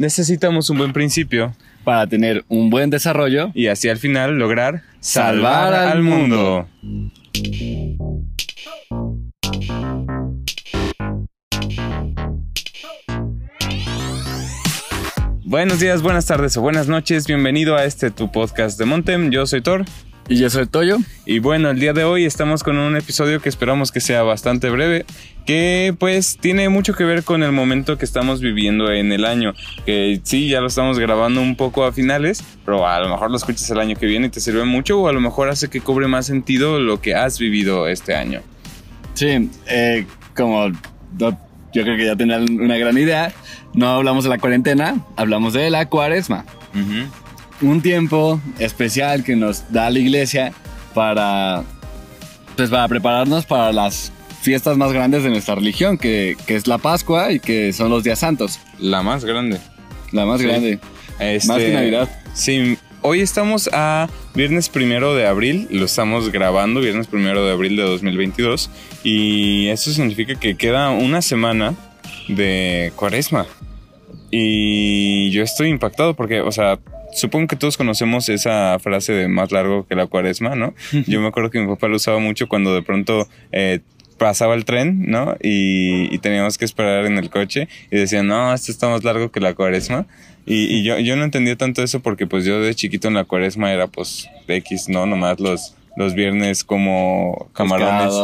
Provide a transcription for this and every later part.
necesitamos un buen principio para tener un buen desarrollo y así al final lograr salvar, al mundo. Buenos días, buenas tardes o buenas noches. Bienvenido a este tu podcast de Montem. Yo soy Thor. Y yo soy Toyo. Y bueno, el día de hoy estamos con un episodio que esperamos que sea bastante breve, que pues tiene mucho que ver con el momento que estamos viviendo en el año. Que sí, ya lo estamos grabando un poco a finales, pero a lo mejor lo escuchas el año que viene y te sirve mucho, o a lo mejor hace que cobre más sentido lo que has vivido este año. Sí, eh, como yo creo que ya tenían una gran idea, no hablamos de la cuarentena, hablamos de la cuaresma un tiempo especial que nos da la iglesia para, pues, para prepararnos para las fiestas más grandes de nuestra religión, que, es la Pascua y que son los días santos. La más grande. La más grande. Este, más que Navidad. Sí, hoy estamos a viernes primero de abril, lo estamos grabando, viernes primero de abril de 2022, y eso significa que queda una semana de cuaresma. Y yo estoy impactado porque, o sea, supongo que todos conocemos esa frase de más largo que la cuaresma, ¿no? Yo me acuerdo que mi papá lo usaba mucho cuando de pronto eh, pasaba el tren, ¿no? Y, teníamos que esperar en el coche y decían, no, esto está más largo que la cuaresma. Y, yo, yo no entendía tanto eso porque pues yo de chiquito en la cuaresma era pues X, ¿no? Nomás los, los viernes como camarones.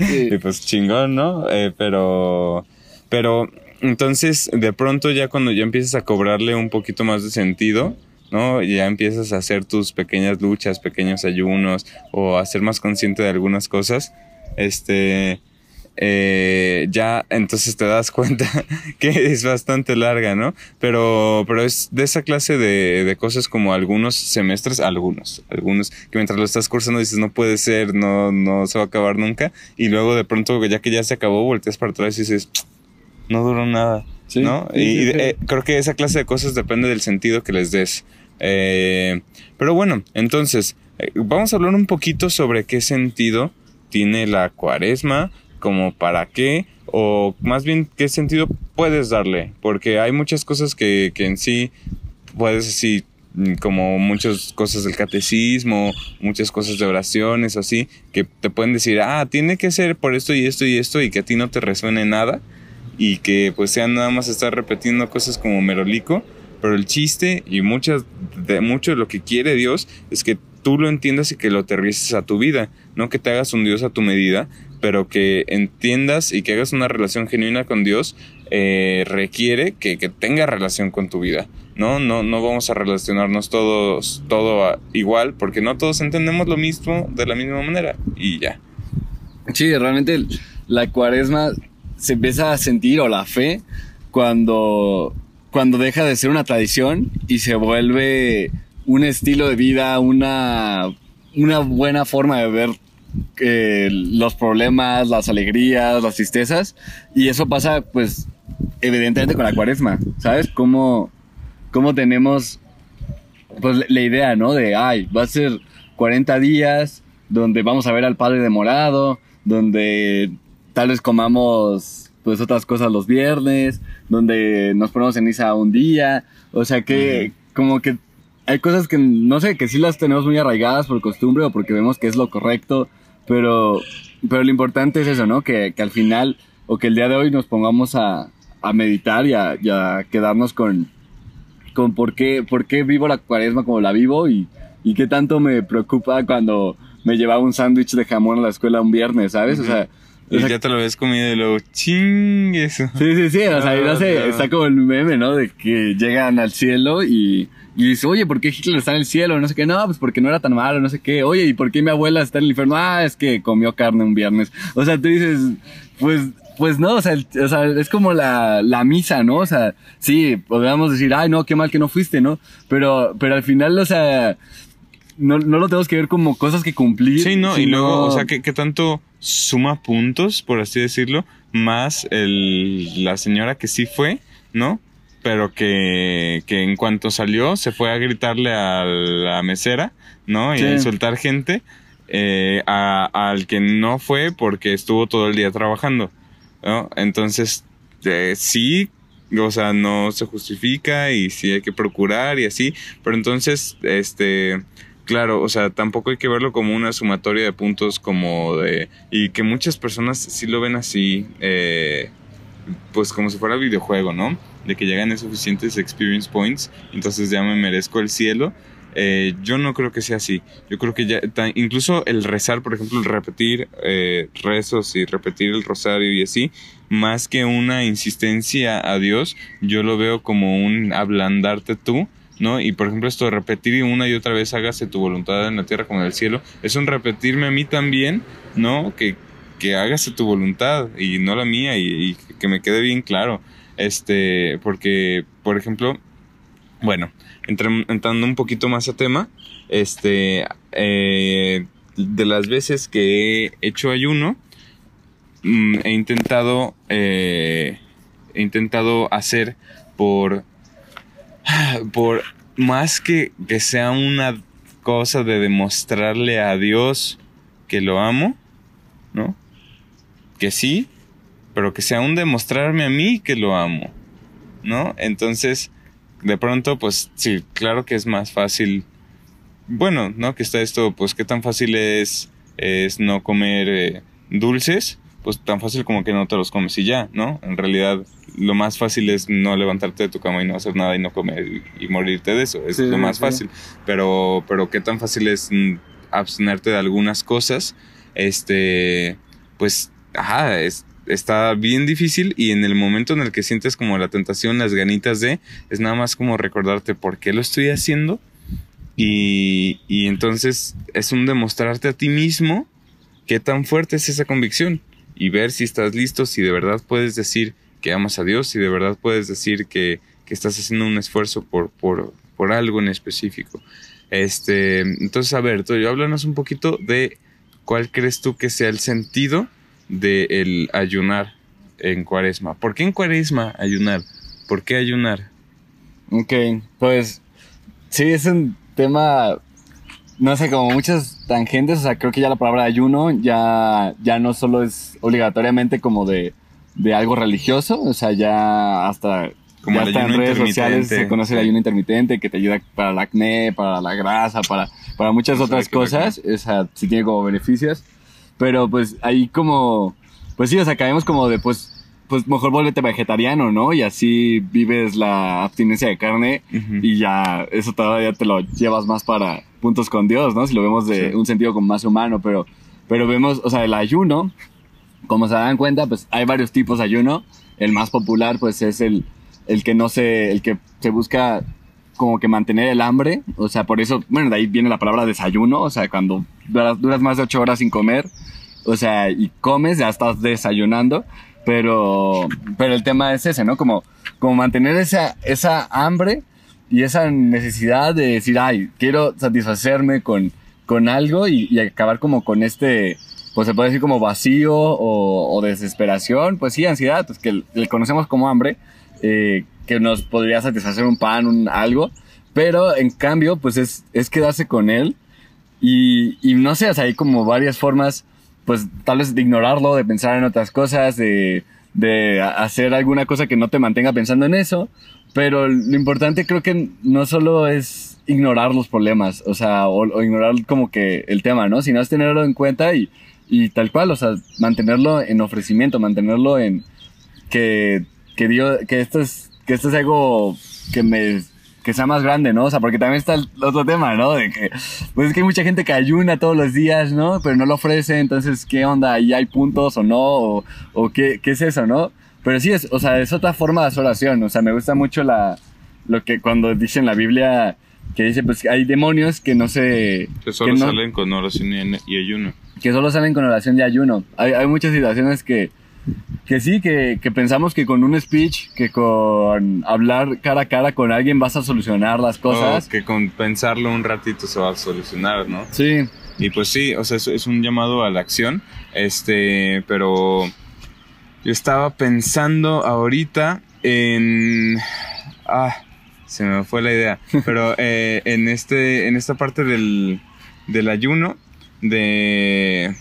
y pues chingón, ¿no? Eh, pero, pero entonces, de pronto ya cuando ya empiezas a cobrarle un poquito más de sentido, ¿no? Ya empiezas a hacer tus pequeñas luchas, pequeños ayunos o a ser más consciente de algunas cosas, este, eh, ya entonces te das cuenta que es bastante larga, ¿no? Pero, pero es de esa clase de, de, cosas como algunos semestres, algunos, algunos, que mientras lo estás cursando dices, no puede ser, no, no se va a acabar nunca, y luego de pronto, ya que ya se acabó, volteas para atrás y dices, no duró nada. ¿no? y, eh, creo que esa clase de cosas depende del sentido que les des. Eh, pero bueno, entonces, eh, vamos a hablar un poquito sobre qué sentido tiene la cuaresma, como para qué, o más bien qué sentido puedes darle, porque hay muchas cosas que, que en sí puedes decir, mm, como muchas cosas del catecismo, muchas cosas de oraciones, así, que te pueden decir, ah, tiene que ser por esto y esto y esto, y que a ti no te resuene nada y que pues sean nada más estar repitiendo cosas como merolico, pero el chiste y muchas de, mucho de lo que quiere Dios es que tú lo entiendas y que lo aterrices a tu vida, no que te hagas un Dios a tu medida, pero que entiendas y que hagas una relación genuina con Dios eh, requiere que, que tenga relación con tu vida. ¿no? No, no vamos a relacionarnos todos todo igual porque no todos entendemos lo mismo de la misma manera y ya. Sí, realmente la cuaresma se empieza a sentir, o la fe, cuando, cuando deja de ser una tradición y se vuelve un estilo de vida, una, una buena forma de ver eh, los problemas, las alegrías, las tristezas. Y eso pasa, pues, evidentemente con la cuaresma, ¿sabes? Cómo, cómo tenemos, pues, la idea, ¿no? De, ay, va a ser 40 días donde vamos a ver al Padre demorado, donde tal vez comamos pues otras cosas los viernes, donde nos ponemos en misa un día, o sea que como que hay cosas que no sé, que sí las tenemos muy arraigadas por costumbre o porque vemos que es lo correcto, pero, pero lo importante es eso, ¿no? Que, que al final o que el día de hoy nos pongamos a, a meditar y a, y a, quedarnos con, con por, qué, por qué vivo la cuaresma como la vivo y, y qué tanto me preocupa cuando me llevaba un sándwich de jamón a la escuela un viernes, ¿sabes? O sea, y ya te lo ves comido y luego ching eso. Sí, sí, sí. O sea, no, sé, está como el meme, ¿no? De que llegan al cielo y, y dice, oye, ¿por qué Hitler está en el cielo? No sé qué, no, pues porque no era tan malo, no sé qué. Oye, ¿y por qué mi abuela está en el infierno? Ah, es que comió carne un viernes. O sea, tú dices, pues, pues no, o sea, o sea es como la, la, misa, ¿no? O sea, sí, podríamos decir, ay, no, qué mal que no fuiste, ¿no? Pero, pero al final, o sea, no, no lo tenemos que ver como cosas que cumplir. Sí, no, y luego, o sea, ¿qué, qué tanto suma puntos, por así decirlo, más el, la señora que sí fue, ¿no? Pero que, que en cuanto salió se fue a gritarle a la mesera, ¿no? Y a insultar gente eh, al que no fue porque estuvo todo el día trabajando, ¿no? Entonces, eh, sí, o sea, no se justifica y sí hay que procurar y así, pero entonces, este, claro, o sea, tampoco hay que verlo como una sumatoria de puntos como de, y que muchas personas sí lo ven así, eh, pues como si fuera videojuego, ¿no? De que llegan suficientes experience points, entonces ya me merezco el cielo. Eh, yo no creo que sea así. Yo creo que ya, incluso el rezar, por ejemplo, el repetir eh, rezos y repetir el rosario y así, más que una insistencia a Dios, yo lo veo como un ablandarte tú, ¿no? Y por ejemplo, esto de repetir una y otra vez hágase tu voluntad en la tierra como en el cielo, es un repetirme a mí también, ¿no? Que, que hágase tu voluntad y no la mía y, que me quede bien claro. Este, porque, por ejemplo, bueno, entrando un poquito más a tema, este, eh, de las veces que he hecho ayuno, mm, he intentado, eh, he intentado hacer por, por más que, que sea una cosa de demostrarle a Dios que lo amo, ¿no? Que sí, pero que sea un demostrarme a mí que lo amo, ¿no? Entonces, de pronto, pues sí, claro que es más fácil. Bueno, ¿no? Que está esto, pues qué tan fácil es, es no comer eh, dulces, pues tan fácil como que no te los comes y ya, ¿no? En realidad, lo más fácil es no levantarte de tu cama y no hacer nada y no comer y, morirte de eso. Es lo más fácil. Pero, pero qué tan fácil es mm, abstenerte de algunas cosas, este, pues, ajá, es, está bien difícil y en el momento en el que sientes como la tentación, las ganitas de, es nada más como recordarte por qué lo estoy haciendo y, y entonces es un demostrarte a ti mismo qué tan fuerte es esa convicción y ver si estás listo, si de verdad puedes decir que amas a Dios, si de verdad puedes decir que, que estás haciendo un esfuerzo por, por, por algo en específico. Este, entonces, a ver, Toyo, háblanos un poquito de cuál crees tú que sea el sentido de el ayunar en cuaresma. ¿Por qué en cuaresma ayunar? ¿Por qué ayunar? Ok, pues sí, es un tema, no sé, como muchas tangentes, o sea, creo que ya la palabra ayuno ya, ya no solo es obligatoriamente como de, de algo religioso, o sea, ya hasta como ya está en redes sociales se conoce el ayuno intermitente que te ayuda para el acné, para la grasa, para, para muchas otras cosas, o sea, sí tiene como beneficios. Pero pues ahí como, pues sí, o sea, caemos como de pues, pues mejor vuélvete vegetariano, ¿no? Y así vives la abstinencia de carne y ya eso todavía te lo llevas más para puntos con Dios, ¿no? Si lo vemos de un sentido como más humano, pero, pero vemos, o sea, el ayuno, como se dan cuenta, pues hay varios tipos de ayuno. El más popular, pues es el, el que no se, el que se busca como que mantener el hambre, o sea, por eso, bueno, de ahí viene la palabra desayuno, o sea, cuando duras, más de ocho horas sin comer, o sea, y comes, ya estás desayunando, pero, pero el tema es ese, ¿no? Como, como mantener esa, esa hambre y esa necesidad de decir, ay, quiero satisfacerme con, con algo y, acabar como con este, pues se puede decir como vacío o, desesperación, pues sí, ansiedad, pues que le conocemos como hambre, eh, que nos podría satisfacer un pan, un algo, pero en cambio, pues es, es quedarse con él y, y no sé, o sea, hay como varias formas, pues tal vez de ignorarlo, de pensar en otras cosas, de, de hacer alguna cosa que no te mantenga pensando en eso, pero lo importante creo que no solo es ignorar los problemas, o sea, o, ignorar como que el tema, ¿no? Sino es tenerlo en cuenta y, y tal cual, o sea, mantenerlo en ofrecimiento, mantenerlo en que, que Dios, que esto es que esto es algo que me que sea más grande, ¿no? O sea, porque también está el otro tema, ¿no? De que, pues es que hay mucha gente que ayuna todos los días, ¿no? Pero no lo ofrece, entonces, ¿qué onda? ¿Y hay puntos o no? ¿O, qué, qué, es eso, no? Pero sí, es, o sea, es otra forma de oración, o sea, me gusta mucho la, lo que cuando dice en la Biblia, que dice, pues hay demonios que no se... Que solo salen con oración y, ayuno. Que solo salen con oración y ayuno. Hay, hay muchas situaciones que que sí, que, que, pensamos que con un speech, que con hablar cara a cara con alguien vas a solucionar las cosas. que con pensarlo un ratito se va a solucionar, ¿no? Sí. Y pues sí, o sea, es, es un llamado a la acción. Este, pero yo estaba pensando ahorita en... Ah, se me fue la idea. Pero eh, en, este, en esta parte del, del ayuno, de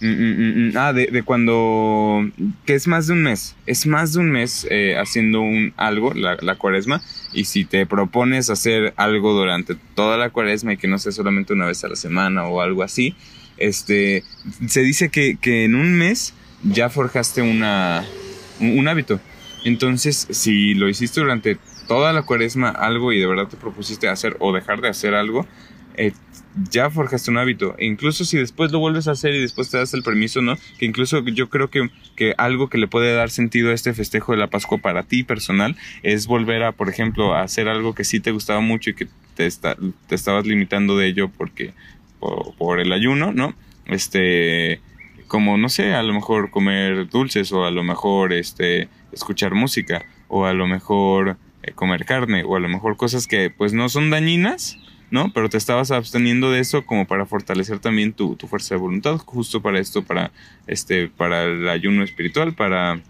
Mm, mm, mm, ah, de, de, cuando... que es más de un mes. Es más de un mes eh, haciendo un algo, la, la, cuaresma. Y si te propones hacer algo durante toda la cuaresma y que no sea solamente una vez a la semana o algo así, este, se dice que, que en un mes ya forjaste una, un, hábito. Entonces, si lo hiciste durante toda la cuaresma algo y de verdad te propusiste hacer o dejar de hacer algo, eh, ya forjaste un hábito. E incluso si después lo vuelves a hacer y después te das el permiso, ¿no? Que incluso yo creo que, que algo que le puede dar sentido a este festejo de la Pascua para ti personal es volver a, por ejemplo, a hacer algo que sí te gustaba mucho y que te, te estabas limitando de ello porque por, por el ayuno, ¿no? Este, como no sé, a lo mejor comer dulces o a lo mejor este escuchar música o a lo mejor eh, comer carne o a lo mejor cosas que pues no son dañinas, ¿no? Pero te estabas absteniendo de eso como para fortalecer también tu, tu fuerza de voluntad, justo para esto, para este, para el ayuno espiritual, para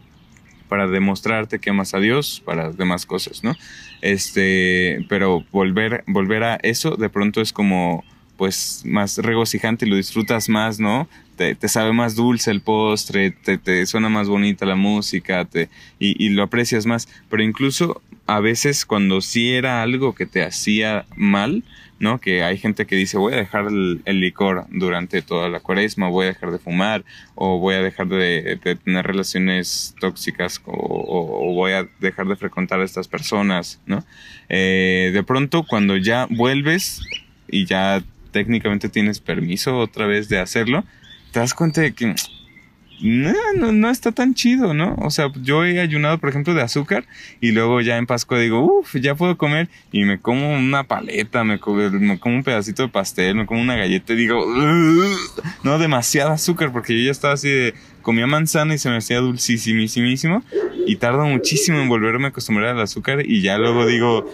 para demostrarte que amas a Dios, para demás cosas, ¿no? Este, pero volver, volver a eso de pronto es como pues más regocijante y lo disfrutas más, ¿no? Te, sabe más dulce el postre, te, suena más bonita la música te, y, lo aprecias más. Pero incluso a veces cuando sí era algo que te hacía mal, ¿no? Que hay gente que dice voy a dejar el, licor durante toda la cuaresma, voy a dejar de fumar o voy a dejar de, tener relaciones tóxicas o, voy a dejar de frecuentar a estas personas, ¿no? Eh, de pronto cuando ya vuelves y ya técnicamente tienes permiso otra vez de hacerlo, te das cuenta de que no, no, no, está tan chido, ¿no? O sea, yo he ayunado, por ejemplo, de azúcar y luego ya en Pascua digo, uff, ya puedo comer y me como una paleta, me como, un pedacito de pastel, me como una galleta y digo, no, demasiado azúcar porque yo ya estaba así de, comía manzana y se me hacía dulcísimísimo y tardo muchísimo en volverme a acostumbrar al azúcar y ya luego digo,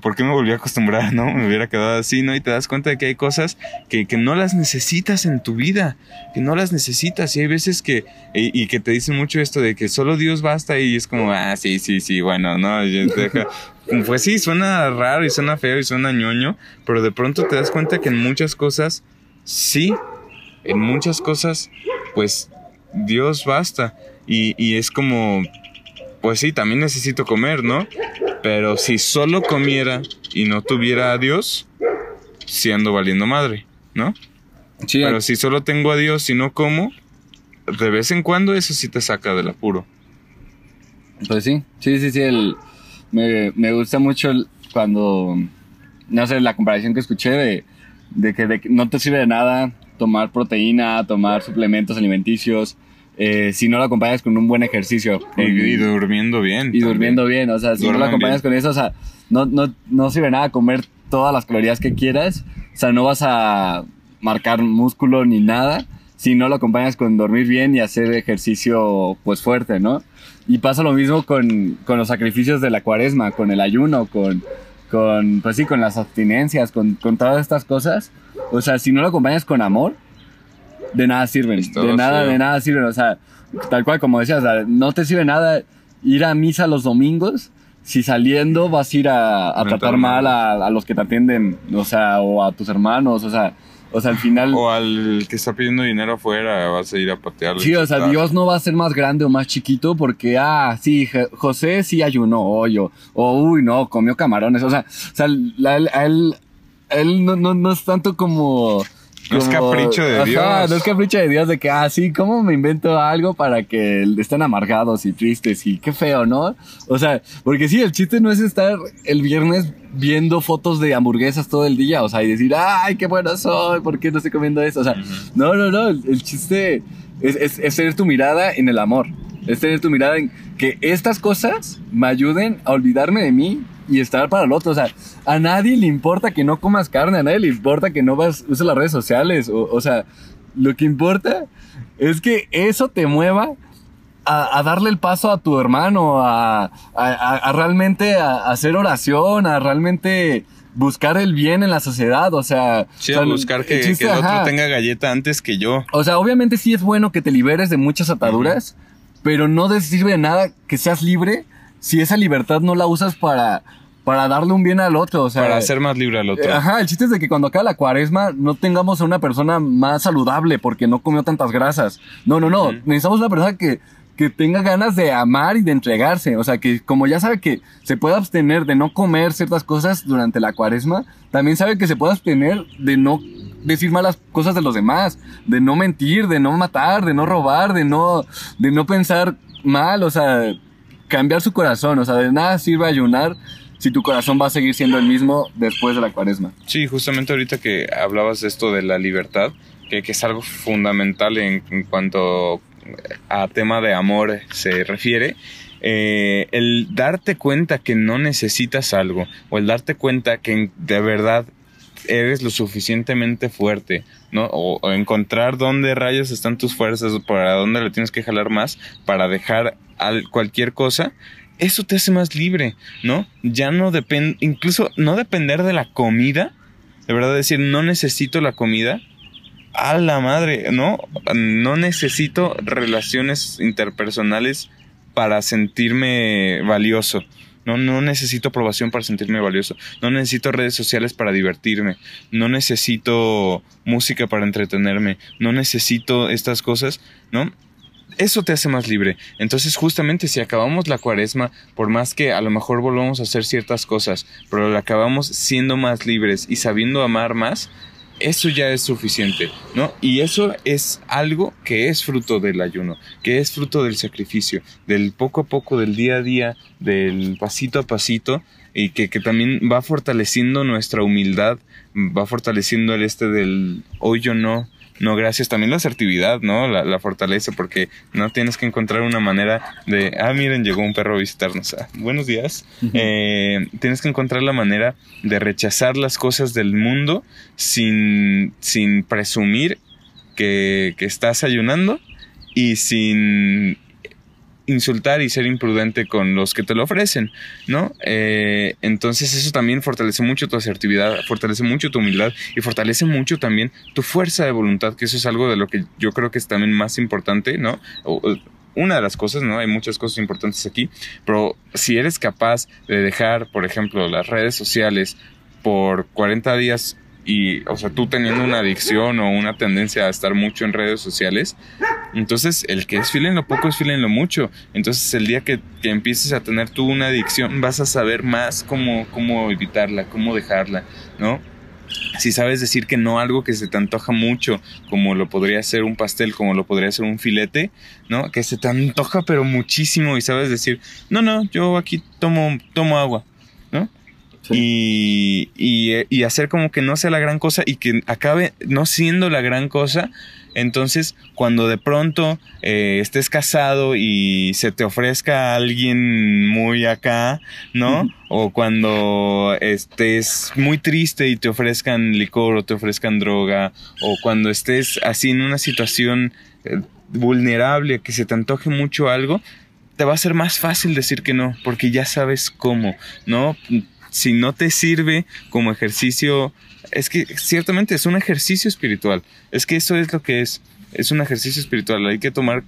¿por qué me volví a acostumbrar, no? Me hubiera quedado así, ¿no? Y te das cuenta de que hay cosas que, que no las necesitas en tu vida, que no las necesitas. Y hay veces que, y, y, que te dicen mucho esto de que solo Dios basta y es como, ah, sí, sí, sí, bueno, no. Pues sí, suena raro y suena feo y suena ñoño, pero de pronto te das cuenta que en muchas cosas, sí, en muchas cosas, pues Dios basta. Y, y es como, pues sí, también necesito comer, ¿no? Pero si solo comiera y no tuviera a Dios, siendo valiendo madre, ¿no? Sí. Pero si solo tengo a Dios y no como, de vez en cuando eso sí te saca del apuro. Pues sí, sí, sí, sí. El, me, me gusta mucho el, cuando, no sé, la comparación que escuché de, de que de, no te sirve de nada tomar proteína, tomar suplementos alimenticios, eh, si no lo acompañas con un buen ejercicio. Y, y, durmiendo bien. Y también. durmiendo bien, o sea, si Duerman no lo acompañas bien. con eso, o sea, no, no, no sirve nada comer todas las calorías que quieras, o sea, no vas a marcar músculo ni nada si no lo acompañas con dormir bien y hacer ejercicio pues fuerte, ¿no? Y pasa lo mismo con, con los sacrificios de la cuaresma, con el ayuno, con, con pues sí, con las abstinencias, con, con todas estas cosas. O sea, si no lo acompañas con amor, de nada sirven. De nada, de nada sirven. O sea, tal cual como decías, o sea, no te sirve nada ir a misa los domingos si saliendo vas a ir a, a tratar mal a, a, los que te atienden, o sea, o a tus hermanos, o sea, o sea, al final... O al que está pidiendo dinero afuera, vas a ir a patearlo. Sí, o sea, Dios no va a ser más grande o más chiquito porque, ah, sí, José sí ayunó hoy, o, o uy, no, comió camarones, o sea, o sea a él, él no, no, no es tanto como no es capricho de Dios. No es capricho de Dios de que, ah, sí, ¿cómo me invento algo para que estén amargados y tristes y qué feo, ¿no? O sea, porque sí, el chiste no es estar el viernes viendo fotos de hamburguesas todo el día, o sea, y decir, ay, qué bueno soy, ¿por qué no estoy comiendo eso? O sea, uh -huh. no, no, no, el, el chiste es, es, es tener tu mirada en el amor, es tener tu mirada en que estas cosas me ayuden a olvidarme de mí y estar para el otro. O sea, a nadie le importa que no comas carne, a nadie le importa que no vas, uses las redes sociales. O, o sea, lo que importa es que eso te mueva a, a darle el paso a tu hermano, a, a, a realmente hacer oración, a realmente buscar el bien en la sociedad, o sea... Sí, o sea, buscar que, chiste, que el otro tenga galleta antes que yo. O sea, obviamente sí es bueno que te liberes de muchas ataduras, uh -huh. pero no te sirve de nada que seas libre si esa libertad no la usas para para darle un bien al otro. O sea, para hacer más libre al otro. Ajá, el chiste es de que cuando acabe la cuaresma no tengamos a una persona más saludable porque no comió tantas grasas. No, no, no. Necesitamos una persona que, que tenga ganas de amar y de entregarse. O sea, que como ya sabe que se puede abstener de no comer ciertas cosas durante la cuaresma, también sabe que se puede abstener de no decir malas cosas de los demás, de no mentir, de no matar, de no robar, de no, de no pensar mal, o sea, cambiar su corazón, o sea, de nada sirve ayunar si tu corazón va a seguir siendo el mismo después de la cuaresma. Sí, justamente ahorita que hablabas de esto de la libertad, que, es algo fundamental en, cuanto a tema de amor se refiere, eh, el darte cuenta que no necesitas algo o el darte cuenta que de verdad eres lo suficientemente fuerte, ¿no? O, encontrar dónde rayos están tus fuerzas, para dónde le tienes que jalar más para dejar al, cualquier cosa, eso te hace más libre, ¿no? Ya no depende, incluso no depender de la comida, de verdad decir, no necesito la comida, a la madre, ¿no? No necesito relaciones interpersonales para sentirme valioso. No, no necesito aprobación para sentirme valioso. No necesito redes sociales para divertirme. No necesito música para entretenerme. No necesito estas cosas, ¿no? Eso te hace más libre. Entonces, justamente si acabamos la cuaresma, por más que a lo mejor volvamos a hacer ciertas cosas, pero la acabamos siendo más libres y sabiendo amar más, eso ya es suficiente, ¿no? Y eso es algo que es fruto del ayuno, que es fruto del sacrificio, del poco a poco, del día a día, del pasito a pasito, y que, que también va fortaleciendo nuestra humildad, va fortaleciendo el este del hoy yo no, no gracias, también la asertividad, ¿no? La, la, fortaleza, porque no tienes que encontrar una manera de, ah, miren, llegó un perro a visitarnos, ah, buenos días. eh, tienes que encontrar la manera de rechazar las cosas del mundo sin, sin presumir que, que estás ayunando y sin insultar y ser imprudente con los que te lo ofrecen, ¿no? Eh, entonces eso también fortalece mucho tu asertividad, fortalece mucho tu humildad y fortalece mucho también tu fuerza de voluntad, que eso es algo de lo que yo creo que es también más importante, ¿no? una de las cosas, ¿no? Hay muchas cosas importantes aquí, pero si eres capaz de dejar, por ejemplo, las redes sociales por 40 días y, o sea, tú teniendo una adicción o una tendencia a estar mucho en redes sociales, entonces el que es fiel en lo poco es fiel en lo mucho. Entonces el día que, que empieces a tener tú una adicción, vas a saber más cómo, cómo evitarla, cómo dejarla, ¿no? si sabes decir que no algo que se te antoja mucho, como lo podría ser un pastel, como lo podría ser un filete, ¿no? Que se te antoja pero muchísimo y sabes decir, no, no, yo aquí tomo, tomo agua, ¿no? Y, y, hacer como que no sea la gran cosa y que acabe no siendo la gran cosa. Entonces, cuando de pronto eh, estés casado y se te ofrezca alguien muy acá, ¿no? O cuando estés muy triste y te ofrezcan licor o te ofrezcan droga, o cuando estés así en una situación eh, vulnerable, que se te antoje mucho algo, te va a ser más fácil decir que no, porque ya sabes cómo, ¿no? si no te sirve como ejercicio, es que ciertamente es un ejercicio espiritual. Es que eso es lo que es. Es un ejercicio espiritual. Hay que tomar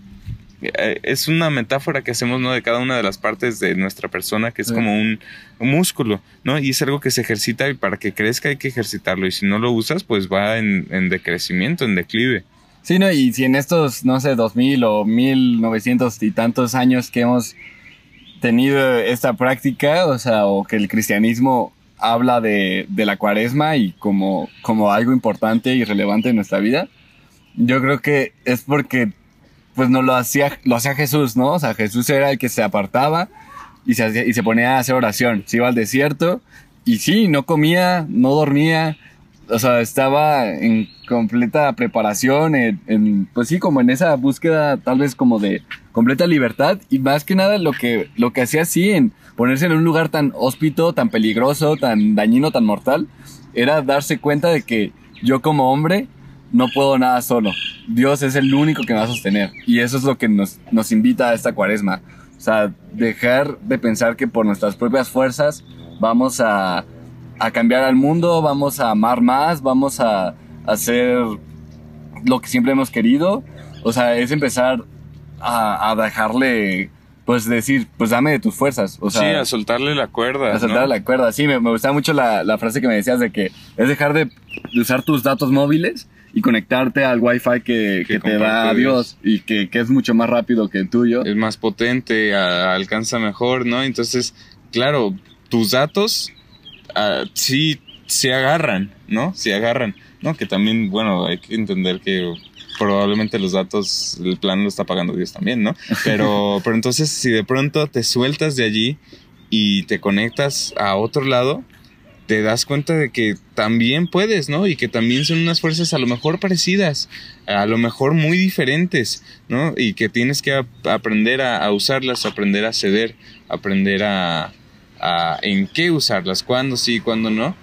eh, es una metáfora que hacemos ¿no? de cada una de las partes de nuestra persona, que es como un, músculo, ¿no? Y es algo que se ejercita y para que crezca hay que ejercitarlo. Y si no lo usas, pues va en, en decrecimiento, en declive. Sí, ¿no? Y si en estos, no sé, 2000 o 1900 y tantos años que hemos tenido esta práctica, o sea, o que el cristianismo habla de, de la cuaresma y como, como algo importante y relevante en nuestra vida, yo creo que es porque pues no lo hacía, lo hacía Jesús, ¿no? O sea, Jesús era el que se apartaba y se, y se ponía a hacer oración. Se iba al desierto y sí, no comía, no dormía, o sea, estaba en completa preparación, en, pues sí, como en esa búsqueda tal vez como de completa libertad y más que nada lo que, lo que hacía así en ponerse en un lugar tan hóspito, tan peligroso, tan dañino, tan mortal, era darse cuenta de que yo como hombre no puedo nada solo. Dios es el único que me va a sostener y eso es lo que nos, nos invita a esta cuaresma. O sea, dejar de pensar que por nuestras propias fuerzas vamos a a cambiar al mundo, vamos a amar más, vamos a, hacer lo que siempre hemos querido. O sea, es empezar a, dejarle pues decir, pues dame de tus fuerzas. O sea, sí, a soltarle la cuerda. a soltar ¿no? la cuerda. Sí, me, me gustaba mucho la, la frase que me decías de que es dejar de, de usar tus datos móviles y conectarte al wifi que, que, te da comparte Dios y que, que es mucho más rápido que el tuyo. es más potente, a- alcanza mejor, ¿no? Entonces, claro, tus datos ah, sí se agarran, ¿no? Se agarran, ¿no? Que también, bueno, hay que entender que probablemente los datos, el plan lo está pagando Dios también, ¿no? Pero, pero entonces, si de pronto te sueltas de allí y te conectas a otro lado, te das cuenta de que también puedes, ¿no? Y que también son unas fuerzas a lo mejor parecidas, a lo mejor muy diferentes, ¿no? Y que tienes que ap- aprender a, a usarlas, aprender a ceder, aprender a, a en qué usarlas, cuándo sí, cuándo no.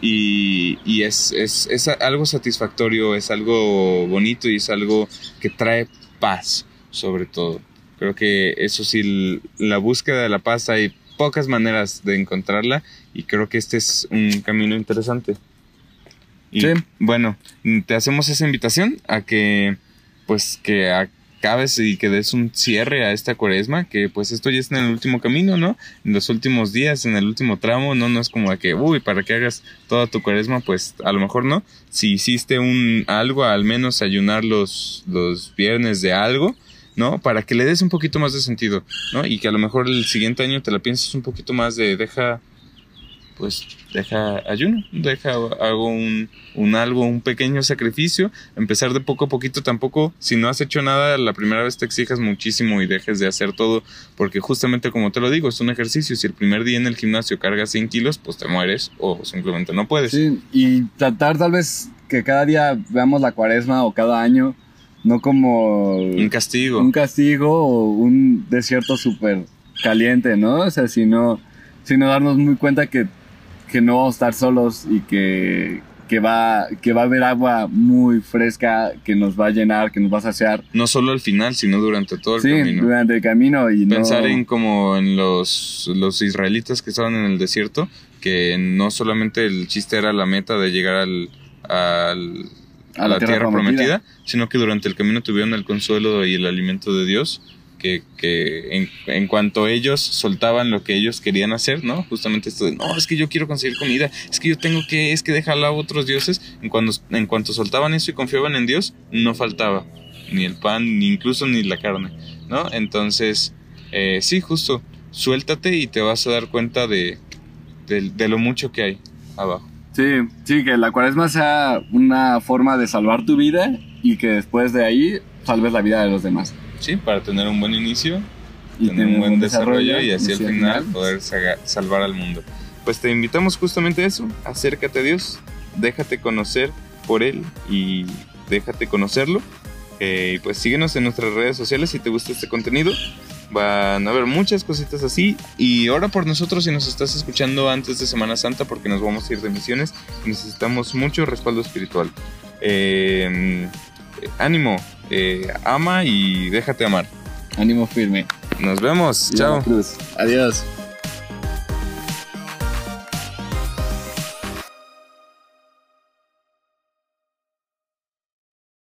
Y, y es, es, es algo satisfactorio, es algo bonito y es algo que trae paz, sobre todo. Creo que eso sí, la búsqueda de la paz hay pocas maneras de encontrarla y creo que este es un camino interesante. Y Sí. bueno, te hacemos esa invitación a que pues que acabes y que des un cierre a esta cuaresma, que pues esto ya está en el último camino, ¿no? En los últimos días, en el último tramo, no, no es como de que, uy, para que hagas toda tu cuaresma, pues a lo mejor no. Si hiciste un algo, al menos ayunar los, los viernes de algo, ¿no? Para que le des un poquito más de sentido, ¿no? Y que a lo mejor el siguiente año te la pienses un poquito más de deja, pues, deja ayuno, deja, hago un, un algo, un pequeño sacrificio, empezar de poco a poquito, tampoco, si no has hecho nada, la primera vez te exijas muchísimo y dejes de hacer todo, porque justamente como te lo digo, es un ejercicio, si el primer día en el gimnasio cargas 100 kilos, pues te mueres o simplemente no puedes. Sí, y tratar tal vez que cada día veamos la cuaresma o cada año, no como Un castigo. un castigo o un desierto súper caliente, ¿no? O sea, sino, sino darnos muy cuenta que, que no vamos a estar solos y que, que, va, que va a haber agua muy fresca que nos va a llenar, que nos va a saciar. No solo al final, sino durante todo el Sí, camino. durante el camino y no- Pensar en como en los, los israelitas que estaban en el desierto, que no solamente el chiste era la meta de llegar al, al- a, la, tierra, prometida. sino que durante el camino tuvieron el consuelo y el alimento de Dios, que, en, cuanto ellos soltaban lo que ellos querían hacer, ¿no? Justamente esto de, no, es que yo quiero conseguir comida, es que yo tengo que, es que dejarla a otros dioses, en cuando, en cuanto soltaban eso y confiaban en Dios, no faltaba ni el pan, ni incluso ni la carne, ¿no? Entonces, eh, sí, justo, suéltate y te vas a dar cuenta de, de, de lo mucho que hay abajo. Sí, sí, que la cuaresma sea una forma de salvar tu vida y que después de ahí salves la vida de los demás. Sí, para tener un buen inicio, Y tener un buen desarrollo y así al al final poder salvar al mundo. Pues te invitamos justamente a eso, acércate a Dios, déjate conocer por Él y déjate conocerlo. Eh, pues síguenos en nuestras redes sociales si te gusta este contenido. Van a haber muchas cositas así. Y ora por nosotros si nos estás escuchando antes de Semana Santa porque nos vamos a ir de misiones necesitamos mucho respaldo espiritual. Eh, ánimo, eh, ama y déjate amar. Ánimo firme. Nos vemos. Chao. Adiós.